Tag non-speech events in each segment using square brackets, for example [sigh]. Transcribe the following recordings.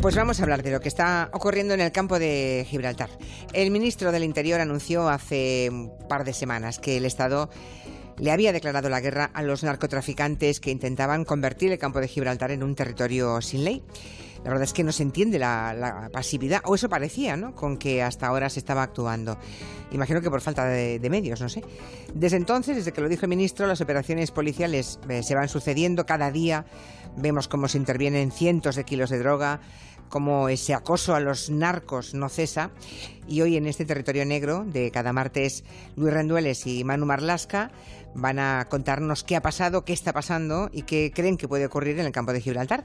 Pues vamos a hablar de lo que está ocurriendo en el campo de Gibraltar. El ministro del Interior anunció hace un par de semanas que el Estado le había declarado la guerra a los narcotraficantes que intentaban convertir el campo de Gibraltar en un territorio sin ley. La verdad es que no se entiende la, pasividad, o eso parecía, ¿no? Con que hasta ahora se estaba actuando. Imagino que por falta de, medios, no sé. Desde entonces, desde que lo dijo el ministro, las operaciones policiales eh, se van sucediendo cada día. Vemos cómo se intervienen cientos de kilos de droga, cómo ese acoso a los narcos no cesa. Y hoy en este territorio negro de cada martes, Luis Rendueles y Manu Marlasca van a contarnos qué ha pasado, qué está pasando y qué creen que puede ocurrir en el campo de Gibraltar.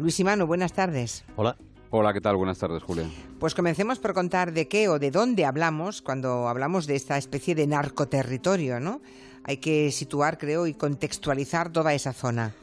Luis y Manu, buenas tardes. Hola. Hola, ¿qué tal? Buenas tardes, Julia. Pues comencemos por contar de qué o de dónde hablamos cuando hablamos de esta especie de narcoterritorio, ¿no? Hay que situar, creo, y contextualizar toda esa zona.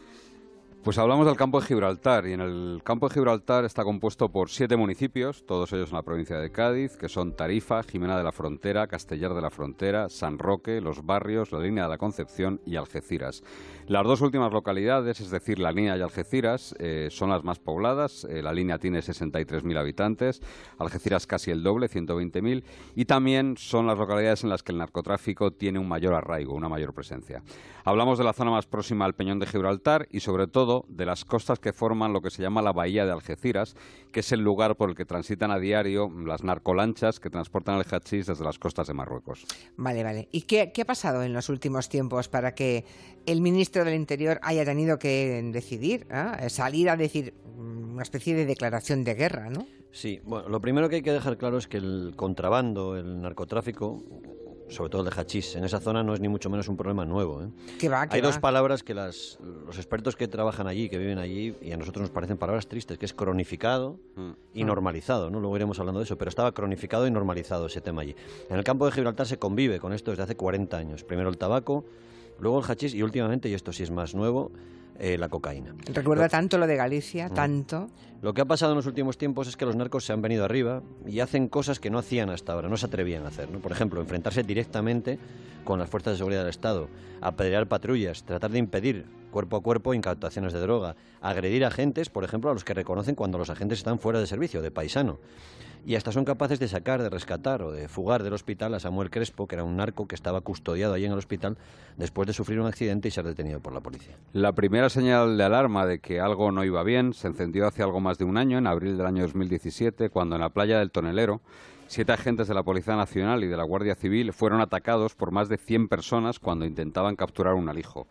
Pues hablamos del campo de Gibraltar y en el campo de Gibraltar está compuesto por siete municipios, todos ellos en la provincia de Cádiz, que son Tarifa, Jimena de la Frontera, Castellar de la Frontera, San Roque, Los Barrios, la Línea de la Concepción y Algeciras. Las dos últimas localidades, es decir, la Línea y Algeciras, eh, son las más pobladas. Eh, la Línea tiene 63.000 habitantes, Algeciras casi el doble, 120.000, y también son las localidades en las que el narcotráfico tiene un mayor arraigo, una mayor presencia. Hablamos de la zona más próxima al Peñón de Gibraltar y sobre todo de las costas que forman lo que se llama la bahía de Algeciras, que es el lugar por el que transitan a diario las narcolanchas que transportan el hachís desde las costas de Marruecos. Vale, vale. ¿Y qué, ha pasado en los últimos tiempos para que el ministro del Interior haya tenido que decidir, ¿eh? salir a decir una especie de declaración de guerra, ¿no? Sí, bueno, lo primero que hay que dejar claro es que el contrabando, el narcotráfico, sobre todo el de hachís, en esa zona no es ni mucho menos un problema nuevo. ¿eh? Hay dos palabras que las, los expertos que trabajan allí, que viven allí, y a nosotros nos parecen palabras tristes, que es cronificado mm. y normalizado. ¿no? Luego iremos hablando de eso, pero estaba cronificado y normalizado ese tema allí. En el campo de Gibraltar se convive con esto desde hace 40 años. Primero el tabaco, luego el hachís y últimamente, y esto sí es más nuevo, eh, la cocaína. Recuerda tanto lo de Galicia, tanto. Lo que ha pasado en los últimos tiempos es que los narcos se han venido arriba y hacen cosas que no hacían hasta ahora, no se atrevían a hacer. ¿no? Por ejemplo, enfrentarse directamente con las fuerzas de seguridad del Estado, apedrear patrullas, tratar de impedir cuerpo a cuerpo incautaciones de droga, agredir agentes, por ejemplo, a los que reconocen cuando los agentes están fuera de servicio, de paisano y hasta son capaces de sacar, de rescatar o de fugar del hospital a Samuel Crespo, que era un narco que estaba custodiado allí en el hospital después de sufrir un accidente y ser detenido por la policía. La primera señal de alarma de que algo no iba bien se encendió hace algo más de un año, en abril del año 2017, cuando en la playa del Tonelero Siete agentes de la Policía Nacional y de la Guardia Civil fueron atacados por más de 100 personas cuando intentaban capturar un alijo.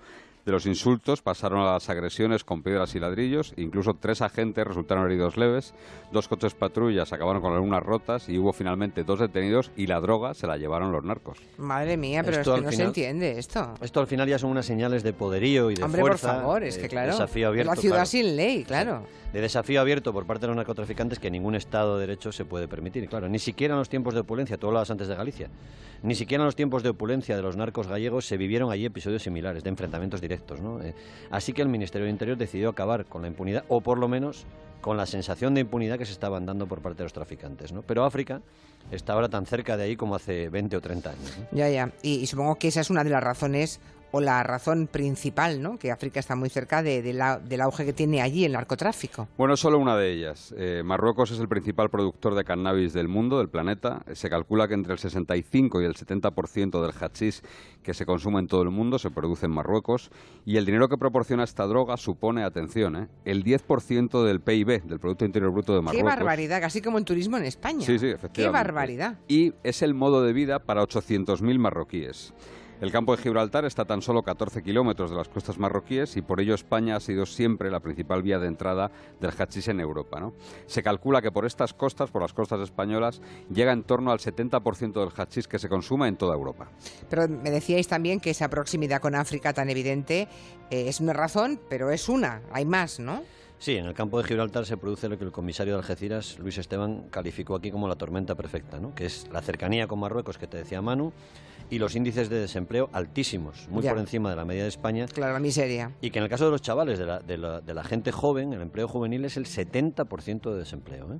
De los insultos pasaron a las agresiones con piedras y ladrillos, incluso tres agentes resultaron heridos leves, dos coches patrullas acabaron con algunas rotas y hubo finalmente dos detenidos y la droga se la llevaron los narcos. Madre mía, pero es que no se entiende esto. Esto al final ya son unas señales de poderío y de Hombre, fuerza. por favor, es que claro, desafío abierto, la ciudad sin ley, claro. De desafío abierto por parte de los narcotraficantes que ningún Estado de Derecho se puede permitir. Claro, ni siquiera en los tiempos de opulencia, tú hablabas antes de Galicia, ni siquiera en los tiempos de opulencia de los narcos gallegos se vivieron allí episodios similares de enfrentamientos directos eh, así que el Ministerio del Interior decidió acabar con la impunidad, o por lo menos con la sensación de impunidad que se estaban dando por parte de los traficantes. Pero África está ahora tan cerca de ahí como hace 20 o 30 años. Ya, ya. y, supongo que esa es una de las razones o la razón principal, ¿no? Que África está muy cerca de, del auge que tiene allí el narcotráfico. Bueno, solo una de ellas. Eh, Marruecos es el principal productor de cannabis del mundo, del planeta. Se calcula que entre el 65 y el 70% del hachís que se consume en todo el mundo se produce en Marruecos. Y el dinero que proporciona esta droga supone, atención, ¿eh? el 10% del PIB, del Producto Interior Bruto de Marruecos. ¡Qué barbaridad! Casi como en turismo en España. Sí, sí, efectivamente. ¡Qué barbaridad! Y es el modo de vida para 800.000 marroquíes. El campo de Gibraltar está tan solo 14 kilómetros de las costas marroquíes y por ello España ha sido siempre la principal vía de entrada del hachís en Europa. Se calcula que por estas costas, por las costas españolas, llega en torno al 70% del hachís que se consume en toda Europa. Pero me decíais también que esa proximidad con África tan evidente eh, es una razón, pero es una, hay más, ¿no? Sí, en el campo de Gibraltar se produce lo que el comisario de Algeciras, Luis Esteban, calificó aquí como la tormenta perfecta, ¿no? que es la cercanía con Marruecos que te decía Manu y los índices de desempleo altísimos, muy por encima de la media de España. Claro, la miseria. Y que en el caso de los chavales, de la, de la, de la gente joven, el empleo juvenil es el 70% de desempleo. ¿eh?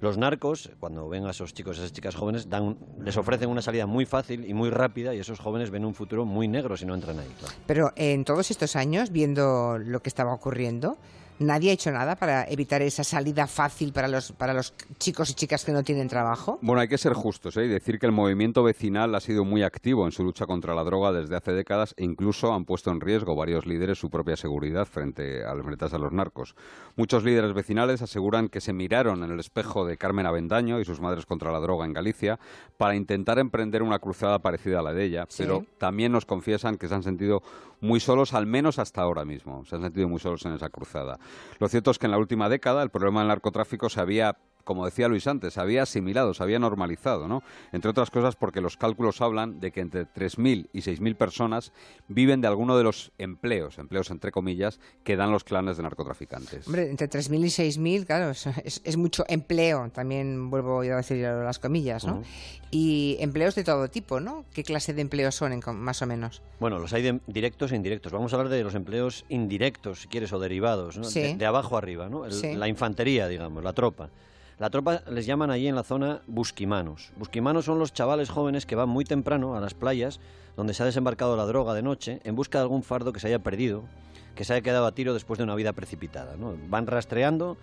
Los narcos, cuando ven a esos chicos, a esas chicas jóvenes, dan, les ofrecen una salida muy fácil y muy rápida y esos jóvenes ven un futuro muy negro si no entran ahí. Pero en todos estos años, viendo lo que estaba ocurriendo, ¿Nadie ha hecho nada para evitar esa salida fácil para los, para los chicos y chicas que no tienen trabajo? Bueno, hay que ser justos ¿eh? y decir que el movimiento vecinal ha sido muy activo en su lucha contra la droga desde hace décadas e incluso han puesto en riesgo varios líderes su propia seguridad frente a las metas a los narcos. Muchos líderes vecinales aseguran que se miraron en el espejo de Carmen Avendaño y sus madres contra la droga en Galicia para intentar emprender una cruzada parecida a la de ella, pero también nos confiesan que se han sentido muy solos, al menos hasta ahora mismo. Se han sentido muy solos en esa cruzada. Lo cierto es que en la última década el problema del narcotráfico se había como decía Luis antes, se había asimilado, se había normalizado, ¿no? Entre otras cosas porque los cálculos hablan de que entre 3.000 y 6.000 personas viven de alguno de los empleos, empleos entre comillas, que dan los clanes de narcotraficantes. Hombre, entre 3.000 y 6.000, claro, es, mucho empleo, también vuelvo a decir las comillas, ¿no? Y empleos de todo tipo, ¿no? ¿Qué clase de empleos son, más o menos? Bueno, los hay directos e indirectos. Vamos a hablar de los empleos indirectos, si quieres, o derivados, ¿no? De, abajo arriba, ¿no? La infantería, digamos, la tropa. La tropa les llaman allí en la zona busquimanos. Busquimanos son los chavales jóvenes que van muy temprano a las playas donde se ha desembarcado la droga de noche en busca de algún fardo que se haya perdido, que se haya quedado a tiro después de una vida precipitada. ¿no? Van rastreando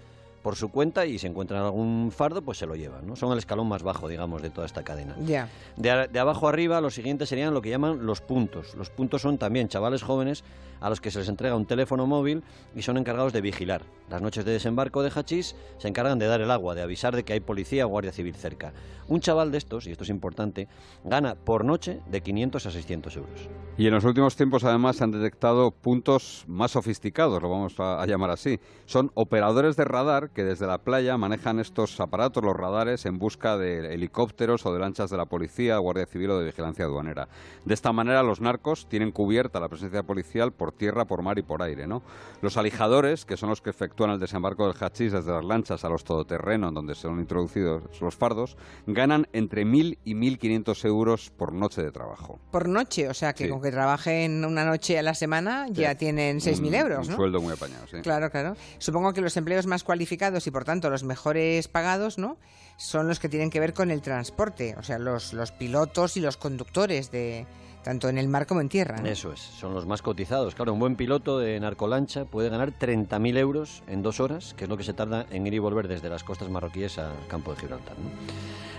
por su cuenta y si encuentran algún fardo, pues se lo llevan. ¿no? Son el escalón más bajo, digamos, de toda esta cadena. Ya. De, de, abajo arriba, los siguientes serían lo que llaman los puntos. Los puntos son también chavales jóvenes a los que se les entrega un teléfono móvil y son encargados de vigilar. Las noches de desembarco de hachís se encargan de dar el agua, de avisar de que hay policía o guardia civil cerca. Un chaval de estos, y esto es importante, gana por noche de 500 a 600 euros. Y en los últimos tiempos además se han detectado puntos más sofisticados, lo vamos a llamar así. Son operadores de radar que desde la playa manejan estos aparatos, los radares, en busca de helicópteros o de lanchas de la policía, guardia civil o de vigilancia aduanera. De esta manera los narcos tienen cubierta la presencia policial por tierra, por mar y por aire. ¿no? Los alijadores, que son los que efectúan el desembarco del hachís desde las lanchas a los todoterrenos donde se han introducido los fardos, ganan entre 1.000 y 1.500 euros por noche de trabajo. Por noche, o sea que con que trabajen una noche a la semana ya tienen 6.000 euros. Un sueldo muy apañado, sí. Claro, claro. Supongo que los empleos más cualificados y por tanto los mejores pagados, ¿no? Son los que tienen que ver con el transporte, o sea, los, los pilotos y los conductores de tanto en el mar como en tierra. Eso es, son los más cotizados. Claro, un buen piloto de narcolancha puede ganar 30.000 euros en dos horas, que es lo que se tarda en ir y volver desde las costas marroquíes al campo de Gibraltar.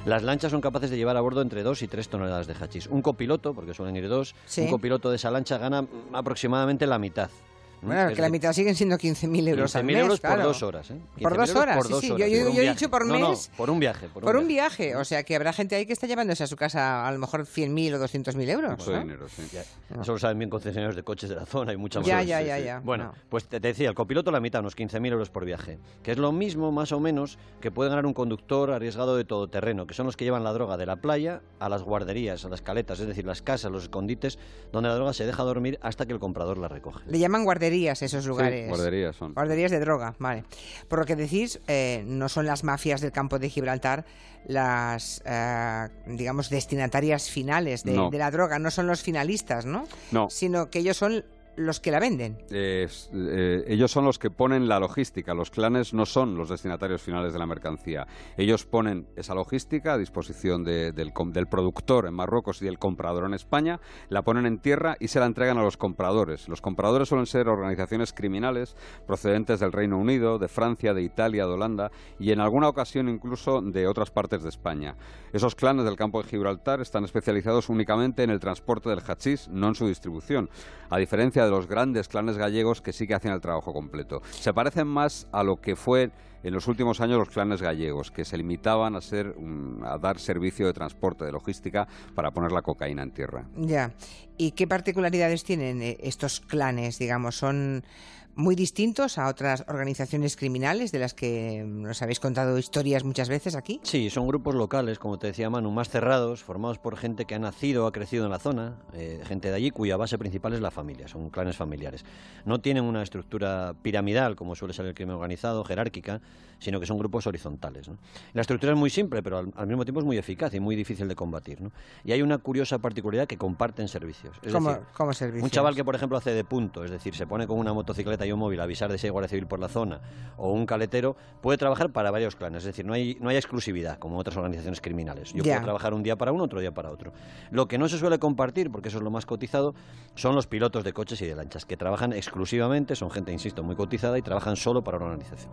Las lanchas son capaces de llevar a bordo entre 2 y 3 toneladas de hachís. Un copiloto, porque suelen ir dos, un copiloto de esa lancha gana aproximadamente la mitad. Bueno, que la mitad siguen siendo 15.000 euros 15 al mes. euros por dos horas, ¿eh? Por dos horas, por sí, sí. Yo, yo, he dicho por mes. No, por un viaje. Por, un, viaje. O sea, que habrá gente ahí que está llevándose a su casa a lo mejor 100.000 o 200.000 euros. Mucho dinero, sí. Eso lo saben bien concesionarios de coches de la zona y mucha más. Ya, ya, ya, ya. Bueno, pues te, decía, el copiloto la mitad, unos 15.000 euros por viaje. Que es lo mismo, más o menos, que puede ganar un conductor arriesgado de todoterreno, que son los que llevan la droga de la playa a las guarderías, a las caletas, es decir, las casas, los escondites, donde la droga se deja dormir hasta que el comprador la recoge. Le llaman guarderías esos lugares. Guarderías son. Guarderías de droga, vale. Por lo que decís, eh, no son las mafias del campo de Gibraltar las, eh, digamos, destinatarias finales de, de, la droga, no son los finalistas, ¿no? No. Sino que ellos son los que la venden. Eh, ellos son los que ponen la logística. Los clanes no son los destinatarios finales de la mercancía. Ellos ponen esa logística a disposición del, productor en Marruecos y del comprador en España, la ponen en tierra y se la entregan a los compradores. Los compradores suelen ser organizaciones criminales procedentes del Reino Unido, de Francia, de Italia, de Holanda y en alguna ocasión incluso de otras partes de España. Esos clanes del campo de Gibraltar están especializados únicamente en el transporte del hachís, no en su distribución. A diferencia de los grandes clanes gallegos que sí que hacen el trabajo completo. Se parecen más a lo que fue en los últimos años los clanes gallegos, que se limitaban a, ser, a dar servicio de transporte, de logística, para poner la cocaína en tierra. Ya. ¿Y qué particularidades tienen eh, estos clanes? Digamos, son muy distintos a otras organizaciones criminales de las que nos habéis contado historias muchas veces aquí. Sí, son grupos locales, como te decía Manu, más cerrados, formados por gente que ha nacido o ha crecido en la zona, eh, gente de allí cuya base principal es la familia, son clanes familiares. No tienen una estructura piramidal, como suele ser el crimen organizado, jerárquica, sino que son grupos horizontales. La estructura es muy simple, pero al, mismo tiempo es muy eficaz y muy difícil de combatir. Y hay una curiosa particularidad que comparten servicios. ¿Cómo, servicios? Un chaval que, por ejemplo, hace de punto, es decir, se pone con una motocicleta móvil, avisar de si hay Guardia Civil por la zona, o un caletero, puede trabajar para varios clanes. Es decir, no hay, no hay exclusividad, como otras organizaciones criminales. Yo puedo trabajar un día para uno, otro día para otro. Lo que no se suele compartir, porque eso es lo más cotizado, son los pilotos de coches y de lanchas, que trabajan exclusivamente, son gente, insisto, muy cotizada y trabajan solo para una organización.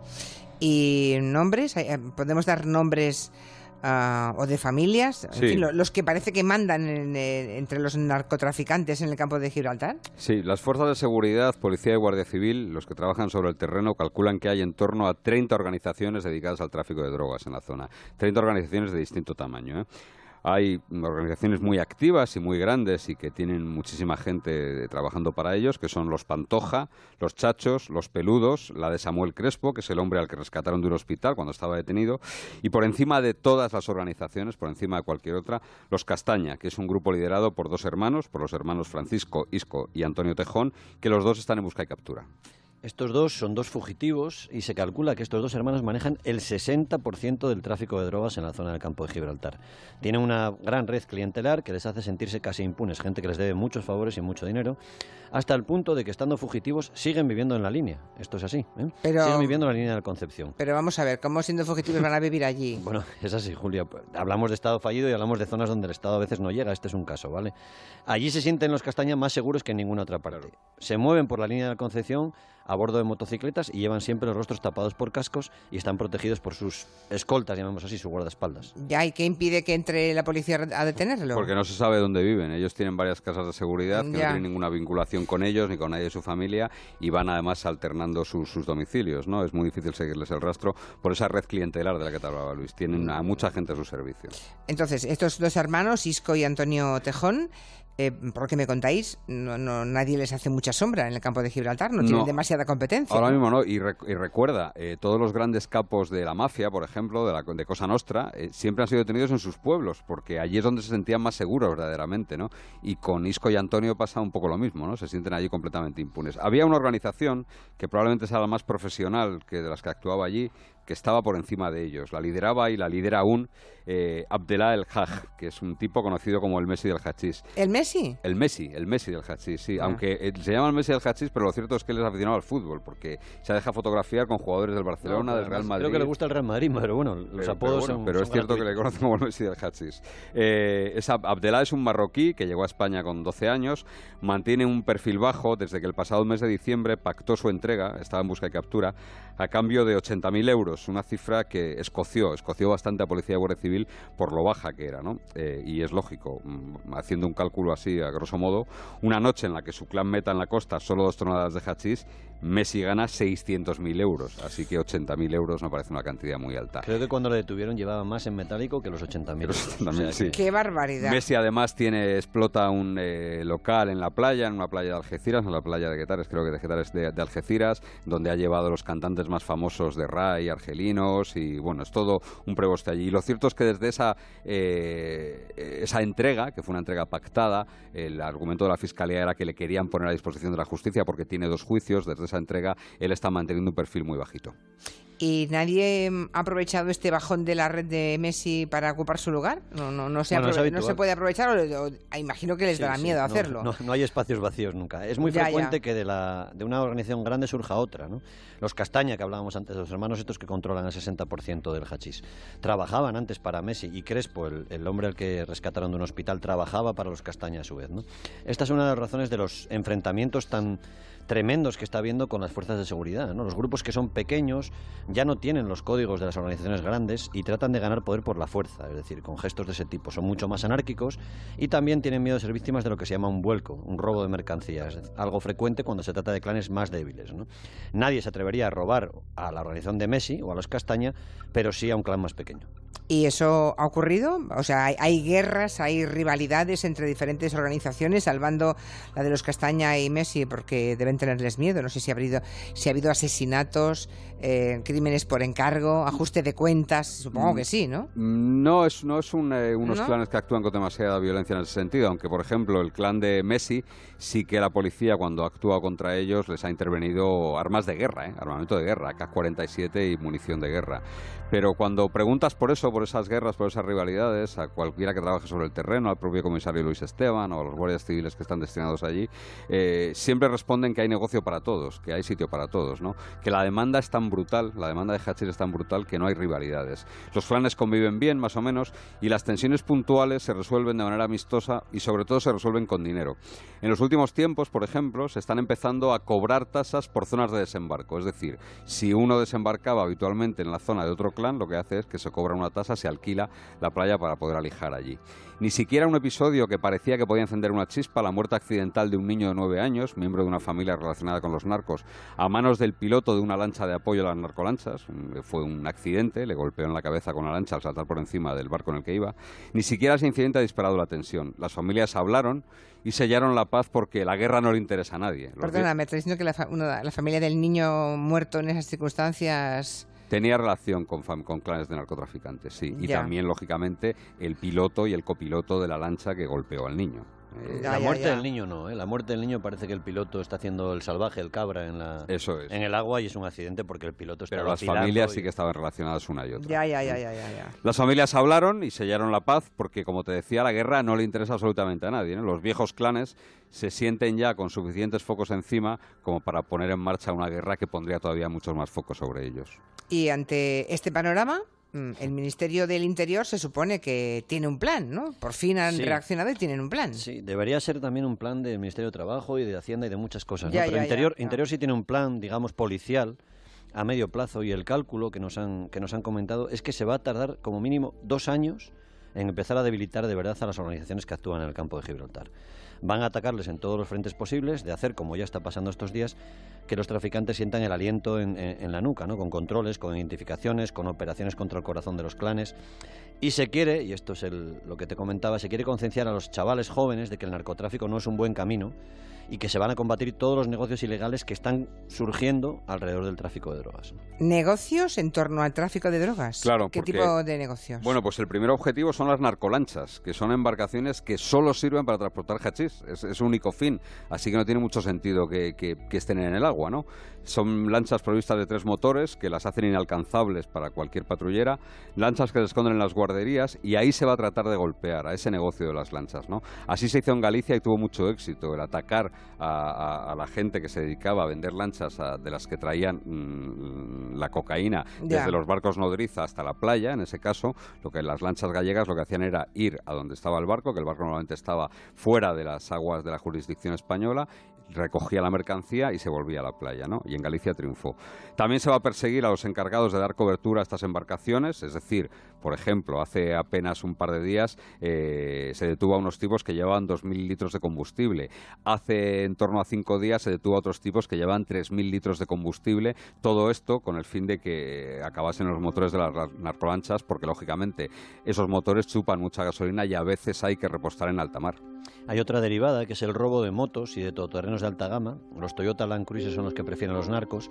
¿Y nombres? Eh, ¿Podemos dar nombres? Ah, o de familias, los que parece que mandan entre los narcotraficantes en el campo de Gibraltar. Sí, las fuerzas de seguridad, policía y guardia civil, los que trabajan sobre el terreno, calculan que hay en torno a 30 organizaciones dedicadas al tráfico de drogas en la zona. 30 organizaciones de distinto tamaño. ¿eh? Hay organizaciones muy activas y muy grandes y que tienen muchísima gente trabajando para ellos, que son los Pantoja, los Chachos, los Peludos, la de Samuel Crespo, que es el hombre al que rescataron de un hospital cuando estaba detenido, y por encima de todas las organizaciones, por encima de cualquier otra, los Castaña, que es un grupo liderado por dos hermanos, por los hermanos Francisco Isco y Antonio Tejón, que los dos están en busca y captura. Estos dos son dos fugitivos y se calcula que estos dos hermanos manejan el 60% del tráfico de drogas en la zona del campo de Gibraltar. Tienen una gran red clientelar que les hace sentirse casi impunes, gente que les debe muchos favores y mucho dinero, hasta el punto de que estando fugitivos siguen viviendo en la línea. Esto es así. ¿eh? siguen viviendo en la línea de la Concepción. Pero vamos a ver, ¿cómo siendo fugitivos van a vivir allí? [laughs] bueno, es así, Julia. Hablamos de Estado fallido y hablamos de zonas donde el Estado a veces no llega. Este es un caso, ¿vale? Allí se sienten los castañas más seguros que en ninguna otra parte. Se mueven por la línea de la Concepción a bordo de motocicletas y llevan siempre los rostros tapados por cascos y están protegidos por sus escoltas, llamamos así, sus guardaespaldas. Ya, ¿y qué impide que entre la policía a detenerlo? Porque no se sabe dónde viven. Ellos tienen varias casas de seguridad que no tienen ninguna vinculación con ellos ni con nadie de su familia y van además alternando sus, domicilios, ¿no? Es muy difícil seguirles el rastro por esa red clientelar de la que te hablaba Luis. Tienen a mucha gente a su servicio. Entonces, estos dos hermanos, Isco y Antonio Tejón, eh, por lo que me contáis, no, nadie les hace mucha sombra en el campo de Gibraltar, no, tienen demasiada competencia. Ahora mismo no, y, recuerda, eh, todos los grandes capos de la mafia, por ejemplo, de, la, de Cosa Nostra, eh, siempre han sido detenidos en sus pueblos, porque allí es donde se sentían más seguros verdaderamente, ¿no? Y con Isco y Antonio pasa un poco lo mismo, ¿no? Se sienten allí completamente impunes. Había una organización que probablemente sea la más profesional que de las que actuaba allí, que estaba por encima de ellos. La lideraba y la lidera aún eh, Abdellah el Haj, que es un tipo conocido como el Messi del Hachís. ¿El Messi? El Messi, el Messi del Hachís, sí. Ah. Aunque eh, se llama el Messi del Hachís, pero lo cierto es que él es aficionado al fútbol, porque se deja fotografiar con jugadores del Barcelona, del Real Madrid. Creo que le gusta el Real Madrid, pero bueno, los apodos pero, pero es cierto que le conocen como el Messi del Hachís. Eh, Abdellah es un marroquí que llegó a España con 12 años, mantiene un perfil bajo desde que el pasado mes de diciembre pactó su entrega, estaba en busca de captura, a cambio de 80.000 euros, una cifra que escoció, escoció bastante a Policía y Guardia Civil por lo baja que era, ¿no? Eh, y es lógico, mm, haciendo un cálculo así, a grosso modo, una noche en la que su clan meta en la costa solo dos toneladas de hachís, Messi gana 600.000 euros, así que 80.000 euros no parece una cantidad muy alta. Creo que cuando le detuvieron llevaba más en metálico que los 80.000 euros. [laughs] sí. ¡Qué barbaridad! Messi además tiene explota un eh, local en la playa, en una playa de Algeciras, en la playa de Guetares, creo que de Guetares de, de Algeciras, donde ha llevado los cantantes más famosos de Rai, argelinos, y bueno, es todo un preboste allí. Y lo cierto es que desde esa, eh, esa entrega, que fue una entrega pactada, el argumento de la Fiscalía era que le querían poner a disposición de la justicia porque tiene dos juicios, desde esa entrega él está manteniendo un perfil muy bajito. ¿Y nadie ha aprovechado este bajón de la red de Messi para ocupar su lugar? No, no, no, se, no se, puede aprovechar o, imagino que les dará miedo hacerlo. No, hay espacios vacíos nunca. Es muy frecuente que de, la, de una organización grande surja otra. ¿no? Los Castaña, que hablábamos antes, los hermanos estos que controlan el 60% del hachís, trabajaban antes para Messi y Crespo, el, el, hombre al que rescataron de un hospital, trabajaba para los Castaña a su vez. ¿no? Esta es una de las razones de los enfrentamientos tan tremendos que está habiendo con las fuerzas de seguridad. ¿no? Los grupos que son pequeños ya no tienen los códigos de las organizaciones grandes y tratan de ganar poder por la fuerza, es decir, con gestos de ese tipo. Son mucho más anárquicos y también tienen miedo de ser víctimas de lo que se llama un vuelco, un robo de mercancías, algo frecuente cuando se trata de clanes más débiles. Nadie se atrevería a robar a la organización de Messi o a los Castaña, pero sí a un clan más pequeño. ¿Y eso ha ocurrido? O sea, hay, guerras, hay rivalidades entre diferentes organizaciones, salvando la de los Castaña y Messi, porque deben tenerles miedo. No sé si ha habido, si ha habido asesinatos, eh, crímenes por encargo, ajuste de cuentas, supongo que sí, ¿no? No, es, no es eh, unos clanes que actúan con demasiada violencia en ese sentido, aunque, por ejemplo, el clan de Messi sí que la policía, cuando actúa contra ellos, les ha intervenido armas de guerra, ¿eh? armamento de guerra, K-47 y munición de guerra. Pero cuando preguntas por eso, por esas guerras, por esas rivalidades, a cualquiera que trabaje sobre el terreno, al propio comisario Luis Esteban o a los guardias civiles que están destinados allí, eh, siempre responden que hay negocio para todos, que hay sitio para todos, ¿no? Que la demanda es tan brutal, la demanda de hachís es tan brutal que no hay rivalidades. Los clanes conviven bien, más o menos, y las tensiones puntuales se resuelven de manera amistosa y sobre todo se resuelven con dinero. En los últimos tiempos, por ejemplo, se están empezando a cobrar tasas por zonas de desembarco. Es decir, si uno desembarcaba habitualmente en la zona de otro clan, lo que hace es que se cobra una tasa, se alquila la playa para poder alijar allí. Ni siquiera un episodio que parecía que podía encender una chispa, la muerte accidental de un niño de nueve años, miembro de una familia relacionada con los narcos, a manos del piloto de una lancha de apoyo a las narcolanchas. Fue un accidente, le golpeó en la cabeza con la lancha al saltar por encima del barco en el que iba. Ni siquiera ese incidente ha disparado la tensión. Las familias hablaron y sellaron la paz porque la guerra no le interesa a nadie. Perdona, me estás diciendo que la, la familia del niño muerto en esas circunstancias Tenía relación con, con clanes de narcotraficantes, sí. Y también, lógicamente, el piloto y el copiloto de la lancha que golpeó al niño. Eh, la muerte del niño no, ¿eh? la muerte del niño parece que el piloto está haciendo el salvaje, el cabra en la Eso es. en el agua y es un accidente porque el piloto está Pero las familias sí que estaban relacionadas una y otra. Ya, ya, ya, ya, ya, Las familias hablaron y sellaron la paz porque, como te decía, la guerra no le interesa absolutamente a nadie. Los viejos clanes se sienten ya con suficientes focos encima como para poner en marcha una guerra que pondría todavía muchos más focos sobre ellos. Y ante este panorama, el Ministerio del Interior se supone que tiene un plan, ¿no? Por fin han reaccionado y tienen un plan. Sí, debería ser también un plan del Ministerio de Trabajo y de Hacienda y de muchas cosas. ¿no? Pero Interior, Interior sí tiene un plan, digamos, policial a medio plazo y el cálculo que nos han, que nos han comentado es que se va a tardar como mínimo dos años en empezar a debilitar de verdad a las organizaciones que actúan en el campo de Gibraltar. Van a atacarles en todos los frentes posibles, de hacer, como ya está pasando estos días, que los traficantes sientan el aliento en, la nuca, ¿no? con controles, con identificaciones, con operaciones contra el corazón de los clanes. Y se quiere, y esto es lo que te comentaba, se quiere concienciar a los chavales jóvenes de que el narcotráfico no es un buen camino y que se van a combatir todos los negocios ilegales que están surgiendo alrededor del tráfico de drogas. ¿Negocios en torno al tráfico de drogas? Claro. ¿Qué tipo de negocios? Bueno, pues el primer objetivo son las narcolanchas, que son embarcaciones que solo sirven para transportar hachís. Es, es su único fin. Así que no tiene mucho sentido que, que, estén en el agua, ¿no? Son lanchas provistas de tres motores que las hacen inalcanzables para cualquier patrullera, lanchas que se esconden en las guarderías y ahí se va a tratar de golpear a ese negocio de las lanchas, ¿no? Así se hizo en Galicia y tuvo mucho éxito el atacar a, la gente que se dedicaba a vender lanchas de las que traían mm, la cocaína desde los barcos nodriza hasta la playa, en ese caso, lo que las lanchas gallegas lo que hacían era ir a donde estaba el barco, que el barco normalmente estaba fuera de las aguas de la jurisdicción española, recogía la mercancía y se volvía a la playa, ¿no? Y en Galicia triunfó. También se va a perseguir a los encargados de dar cobertura a estas embarcaciones, es decir, por ejemplo, hace apenas un par de días eh, se detuvo a unos tipos que llevaban 2.000 litros de combustible. Hace en torno a cinco días se detuvo a otros tipos que llevaban 3.000 litros de combustible. Todo esto con el fin de que acabasen los motores de las narcolanchas, porque lógicamente esos motores chupan mucha gasolina y a veces hay que repostar en alta mar. Hay otra derivada que es el robo de motos y de todoterrenos de alta gama. Los Toyota Land Cruiser son los que prefieren los narcos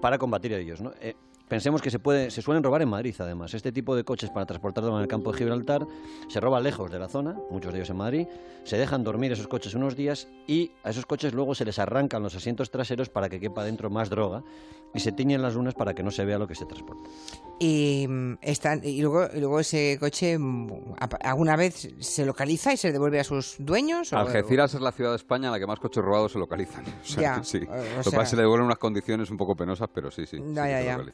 para combatir a ellos. ¿no? Eh, Pensemos que se, puede, se suelen robar en Madrid, además. Este tipo de coches para transportarlo en el campo de Gibraltar se roba lejos de la zona, muchos de ellos en Madrid, se dejan dormir esos coches unos días y a esos coches luego se les arrancan los asientos traseros para que quepa dentro más droga y se tiñen las lunas para que no se vea lo que se transporta. Y, mm, están, y, luego, y luego ese coche mm, alguna vez se localiza y se devuelve a sus dueños. Algeciras es la ciudad de España en la que más coches robados se localizan. sí. Lo se le devuelven unas condiciones un poco penosas, pero sí, sí. Ya, ya, ya.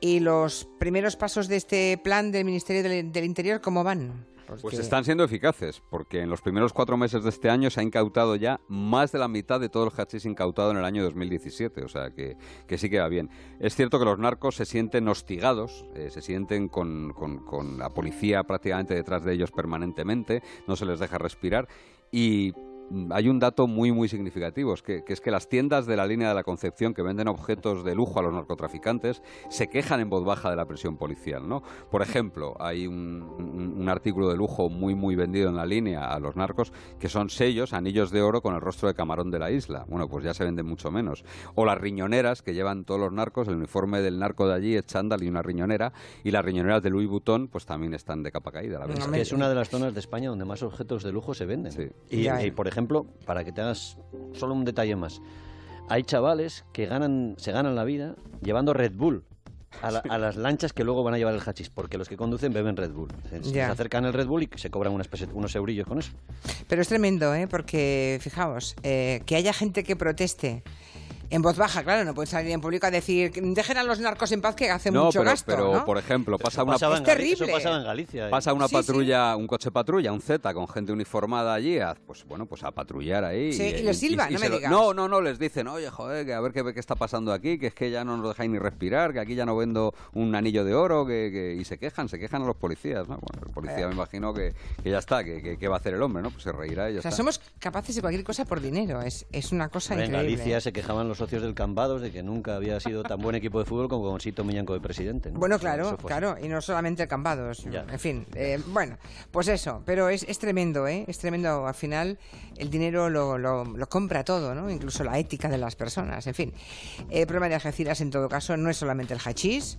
¿Y los primeros pasos de este plan del Ministerio del, Interior cómo van? Pues están siendo eficaces, porque en los primeros cuatro meses de este año se ha incautado ya más de la mitad de todo el hachís incautado en el año 2017, o sea que, que sí que va bien. Es cierto que los narcos se sienten hostigados, eh, se sienten con, con la policía prácticamente detrás de ellos permanentemente, no se les deja respirar y hay un dato muy, muy significativo, que, es que las tiendas de la línea de la Concepción que venden objetos de lujo a los narcotraficantes se quejan en voz baja de la presión policial. ¿no? Por ejemplo, hay un, artículo de lujo muy, muy vendido en la línea a los narcos que son sellos, anillos de oro con el rostro de camarón de la isla. Bueno, pues ya se venden mucho menos. O las riñoneras que llevan todos los narcos, el uniforme del narco de allí es chándal y una riñonera, y las riñoneras de Louis Vuitton pues también están de capa caída. La es que es una de las zonas de España donde más objetos de lujo se venden. y, por ejemplo, ejemplo, para que te hagas solo un detalle más, hay chavales que ganan, se ganan la vida llevando Red Bull a, las lanchas que luego van a llevar el hachís, porque los que conducen beben Red Bull. Se, acercan el Red Bull y se cobran unos eurillos con eso. Pero es tremendo, ¿eh? porque fijaos, eh, que haya gente que proteste en voz baja, claro, no puedes salir en público a decir dejen a los narcos en paz que hacen mucho pero, gasto. Pero, por ejemplo, pasa una. Es terrible. Eso pasaba en Galicia. ¿eh? Pasa una patrulla, un coche patrulla, un Z con gente uniformada allí, a, pues bueno, pues a patrullar ahí. Sí, y, les silba, no me digas. No, no, no, les dicen, oye, joder, que a ver qué, qué, está pasando aquí, que es que ya no nos dejáis ni respirar, que aquí ya no vendo un anillo de oro, que, y se quejan, se quejan a los policías, ¿no? Bueno, el policía me imagino que, que ya está, que, que, va a hacer el hombre, ¿no? Pues se reirá y ya o sea, está. somos capaces de cualquier cosa por dinero, es, es una cosa increíble. En Galicia se quejaban los socios del Cambado de que nunca había sido tan buen equipo de fútbol como con Sito Miñanco de presidente. Bueno, claro, claro, y no solamente Campados. En fin, eh, bueno, pues eso, pero es, es, tremendo, ¿eh? Es tremendo. Al final, el dinero lo, lo, compra todo, ¿no? Incluso la ética de las personas. En fin, el problema de Algeciras, en todo caso, no es solamente el hachís.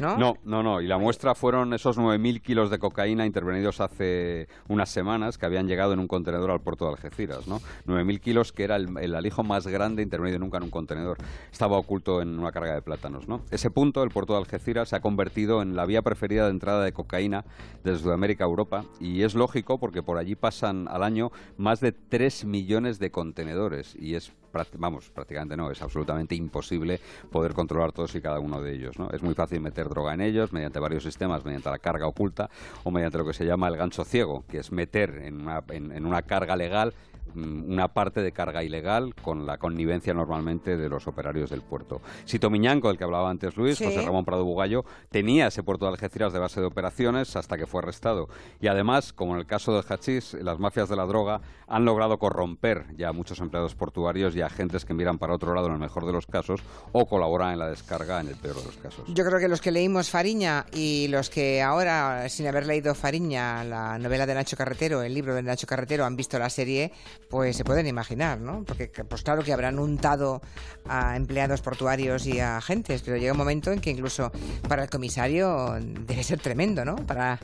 ¿No? No, no. Y la muestra fueron esos 9.000 kilos de cocaína intervenidos hace unas semanas que habían llegado en un contenedor al puerto de Algeciras, ¿no? 9.000 kilos que era el, alijo más grande intervenido nunca en un contenedor. Estaba oculto en una carga de plátanos, ¿no? Ese punto, el puerto de Algeciras, se ha convertido en la vía preferida de entrada de cocaína desde Sudamérica a Europa y es lógico porque por allí pasan al año más de 3 millones de contenedores y es vamos, prácticamente no, es absolutamente imposible poder controlar todos y cada uno de ellos. ¿no? Es muy fácil meter droga en ellos mediante varios sistemas, mediante la carga oculta o mediante lo que se llama el gancho ciego, que es meter en una, en una carga legal una parte de carga ilegal con la connivencia normalmente de los operarios del puerto. Sito Miñanco, del que hablaba antes Luis, José Ramón Prado Bugallo, tenía ese puerto de Algeciras de base de operaciones hasta que fue arrestado. Y además, como en el caso del hachís, las mafias de la droga han logrado corromper ya a muchos empleados portuarios y agentes que miran para otro lado en el mejor de los casos o colaboran en la descarga en el peor de los casos. Yo creo que los que leímos Fariña y los que ahora, sin haber leído Fariña, la novela de Nacho Carretero, el libro de Nacho Carretero, han visto la serie, pues se pueden imaginar, ¿no? Porque pues claro que habrán untado a empleados portuarios y a agentes, pero llega un momento en que incluso para el comisario debe ser tremendo, ¿no? Para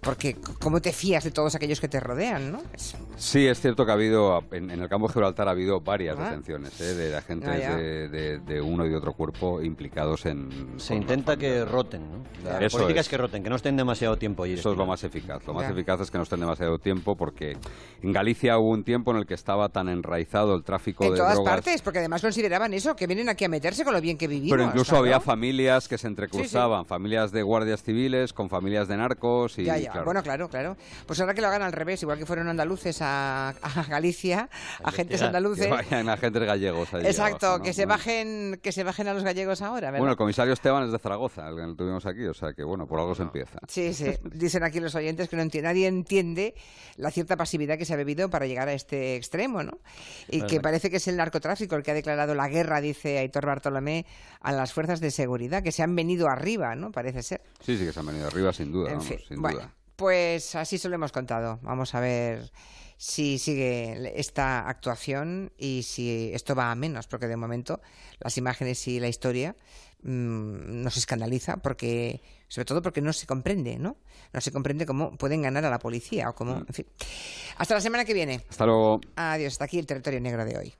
porque cómo te fías de todos aquellos que te rodean, ¿no? Sí, es cierto que ha habido en, el campo de Gibraltar ha habido varias ah. detenciones ¿eh? de agentes ah, de, uno y de otro cuerpo implicados en. Se intenta que roten, ¿no? La política es. que roten, que no estén demasiado tiempo allí. Eso es lo más eficaz. Lo más eficaz es que no estén demasiado tiempo porque en Galicia hubo un tiempo en el que estaba tan enraizado el tráfico de drogas. En todas partes, porque además consideraban eso, que vienen aquí a meterse con lo bien que vivimos. Pero incluso había familias que se entrecruzaban, familias de guardias civiles con familias de narcos y... Ya, ya. Bueno, claro, claro. Pues ahora que lo hagan al revés, igual que fueron andaluces a, Galicia, agentes andaluces... Que vayan agentes gallegos allí Exacto, que, se bajen, que se bajen a los gallegos ahora, Bueno, el comisario Esteban es de Zaragoza, el que tuvimos aquí, o sea que bueno, por algo se empieza. Sí, sí. [laughs] Dicen aquí los oyentes que no entiende, nadie entiende la cierta pasividad que se ha bebido para llegar a este extremo, ¿no? Y que parece que es el narcotráfico el que ha declarado la guerra, dice Aitor Bartolomé, a las fuerzas de seguridad, que se han venido arriba, ¿no? Parece ser. Sí, sí, que se han venido arriba, sin duda. En fin, bueno, pues así se lo hemos contado. Vamos a ver si sigue esta actuación y si esto va a menos, porque de momento las imágenes y la historia mmm, nos escandaliza, porque sobre todo porque no se comprende, ¿no? No se comprende cómo pueden ganar a la policía o cómo, mm. en fin. Hasta la semana que viene. Hasta luego. Adiós, hasta aquí el territorio negro de hoy.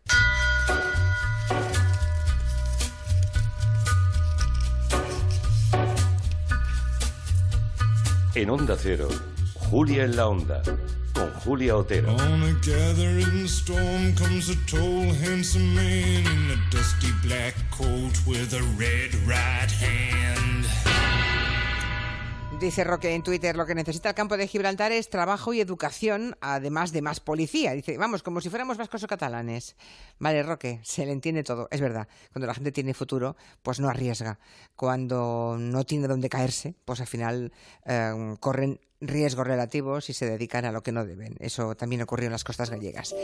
En Onda Cero, Julia en la Onda con Julia Otero. On a gathering storm comes a tall, handsome man in a dusty black coat with a red right hand. Dice Roque en Twitter, lo que necesita el campo de Gibraltar es trabajo y educación, además de más policía. Dice, vamos, como si fuéramos vascos o catalanes. Vale, Roque, se le entiende todo. Es verdad, cuando la gente tiene futuro, pues no arriesga. Cuando no tiene dónde caerse, pues al final eh, corren riesgos relativos y se dedican a lo que no deben. Eso también ocurrió en las costas gallegas.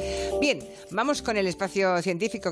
Bien, vamos con el espacio científico.